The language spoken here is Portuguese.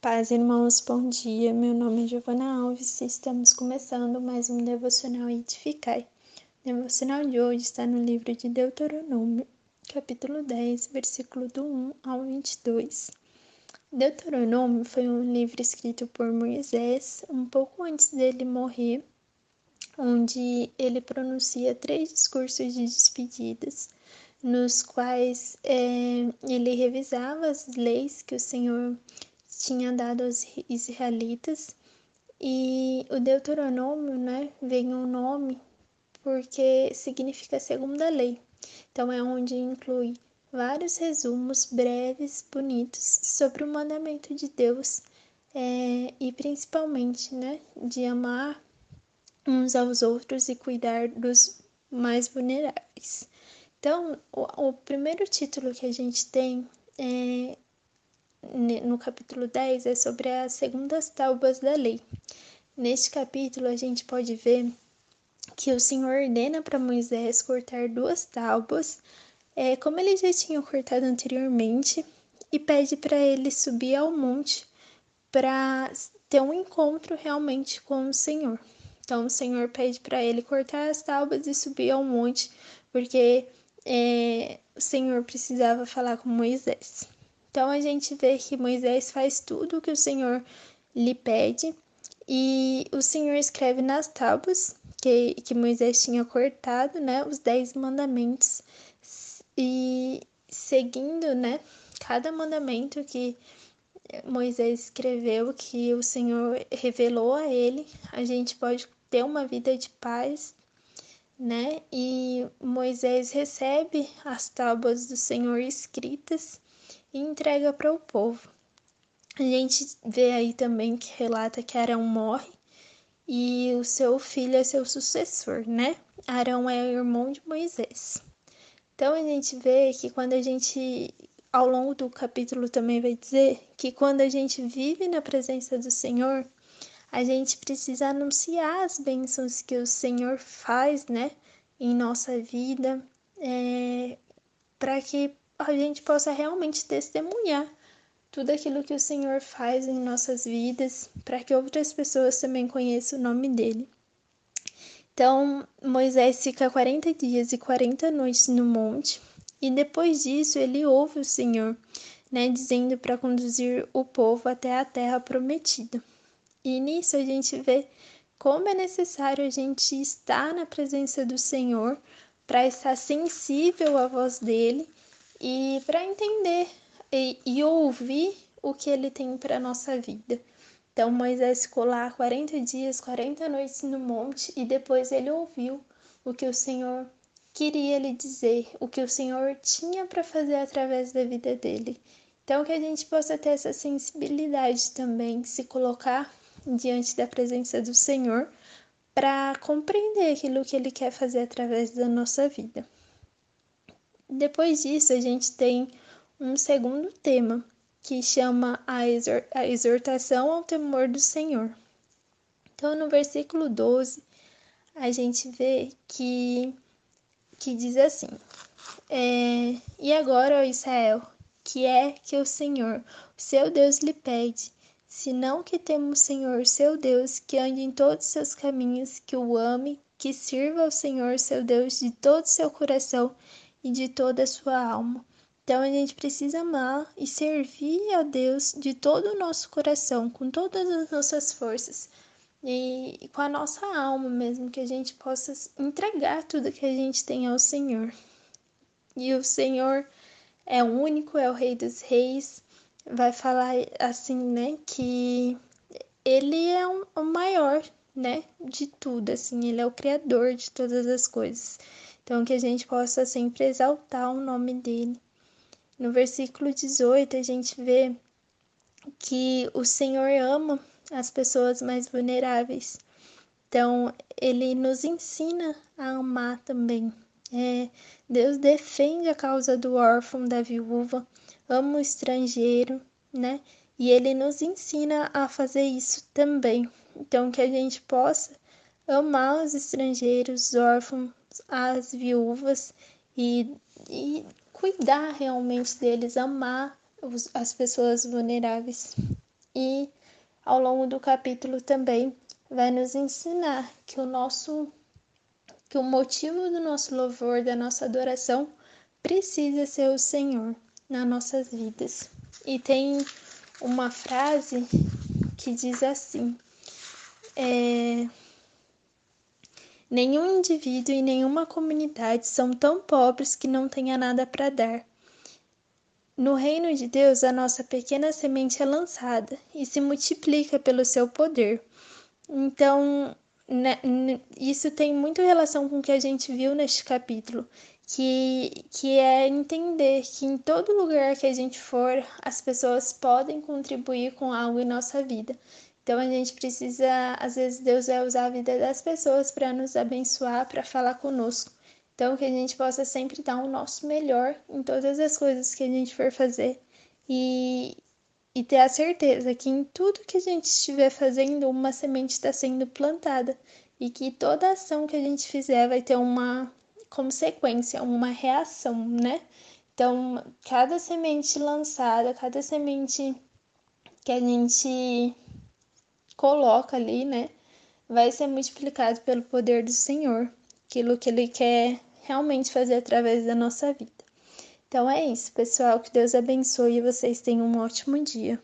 Paz, irmãos, bom dia. Meu nome é Giovana Alves e estamos começando mais um Devocional Edificai. O devocional de hoje está no livro de Deuteronômio, capítulo 10, versículo do 1 ao 22. Deuteronômio foi um livro escrito por Moisés um pouco antes dele morrer, onde ele pronuncia três discursos de despedidas, nos quais é, ele revisava as leis que o Senhor tinha dado aos israelitas. E o Deuteronômio, né, vem o um nome porque significa segunda lei. Então é onde inclui vários resumos breves, bonitos sobre o mandamento de Deus é, e principalmente, né, de amar uns aos outros e cuidar dos mais vulneráveis. Então, o, o primeiro título que a gente tem é no capítulo 10 é sobre as segundas tábuas da lei. Neste capítulo, a gente pode ver que o Senhor ordena para Moisés cortar duas tábuas, é, como ele já tinha cortado anteriormente, e pede para ele subir ao monte para ter um encontro realmente com o Senhor. Então, o Senhor pede para ele cortar as tábuas e subir ao monte, porque é, o Senhor precisava falar com Moisés. Então a gente vê que Moisés faz tudo o que o Senhor lhe pede. E o Senhor escreve nas tábuas que, que Moisés tinha cortado, né, os dez mandamentos. E seguindo, né, cada mandamento que Moisés escreveu, que o Senhor revelou a ele, a gente pode ter uma vida de paz, né? E Moisés recebe as tábuas do Senhor escritas e entrega para o povo. A gente vê aí também que relata que Arão morre e o seu filho é seu sucessor, né? Arão é irmão de Moisés. Então a gente vê que quando a gente, ao longo do capítulo também vai dizer que quando a gente vive na presença do Senhor, a gente precisa anunciar as bênçãos que o Senhor faz, né, em nossa vida, é, para que a gente possa realmente testemunhar tudo aquilo que o Senhor faz em nossas vidas, para que outras pessoas também conheçam o nome dele. Então, Moisés fica 40 dias e 40 noites no monte, e depois disso ele ouve o Senhor, né, dizendo para conduzir o povo até a terra prometida. E nisso a gente vê como é necessário a gente estar na presença do Senhor para estar sensível à voz dele e para entender e, e, ouvir o que ele tem para nossa vida. Então Moisés ficou lá 40 dias, 40 noites no monte e depois ele ouviu o que o Senhor queria lhe dizer, o que o Senhor tinha para fazer através da vida dele. Então que a gente possa ter essa sensibilidade também, se colocar diante da presença do Senhor para compreender aquilo que ele quer fazer através da nossa vida. Depois disso, a gente tem um segundo tema, que chama a, exor a exortação ao temor do Senhor. Então, no versículo 12, a gente vê que, que diz assim: é, E agora, ó Israel, que é que o Senhor, seu Deus, lhe pede, senão que temos o Senhor, seu Deus, que ande em todos os seus caminhos, que o ame, que sirva ao Senhor, seu Deus, de todo o seu coração e de toda a sua alma. Então a gente precisa amar e servir a Deus de todo o nosso coração, com todas as nossas forças e com a nossa alma mesmo, que a gente possa entregar tudo que a gente tem ao Senhor. E o Senhor é o único, é o Rei dos Reis. Vai falar assim, né, que ele é um, o maior, né, de tudo, assim, ele é o criador de todas as coisas. Então, que a gente possa sempre exaltar o nome dele. No versículo 18, a gente vê que o Senhor ama as pessoas mais vulneráveis. Então, ele nos ensina a amar também. É, Deus defende a causa do órfão, da viúva, ama o estrangeiro, né? E ele nos ensina a fazer isso também. Então, que a gente possa amar os estrangeiros, os órfãos, as viúvas e, e cuidar realmente deles, amar os, as pessoas vulneráveis. e ao longo do capítulo também vai nos ensinar que o nosso que o motivo do nosso louvor, da nossa adoração precisa ser o Senhor nas nossas vidas. E tem uma frase que diz assim: é, Nenhum indivíduo e nenhuma comunidade são tão pobres que não tenha nada para dar. No reino de Deus, a nossa pequena semente é lançada e se multiplica pelo seu poder. Então, né, isso tem muito relação com o que a gente viu neste capítulo, que, que é entender que em todo lugar que a gente for, as pessoas podem contribuir com algo em nossa vida. Então a gente precisa, às vezes Deus vai usar a vida das pessoas para nos abençoar, para falar conosco. Então, que a gente possa sempre dar o nosso melhor em todas as coisas que a gente for fazer e, e ter a certeza que em tudo que a gente estiver fazendo, uma semente está sendo plantada e que toda ação que a gente fizer vai ter uma consequência, uma reação, né? Então, cada semente lançada, cada semente que a gente coloca ali, né, vai ser multiplicado pelo poder do Senhor, aquilo que Ele quer realmente fazer através da nossa vida. Então é isso, pessoal. Que Deus abençoe e vocês tenham um ótimo dia.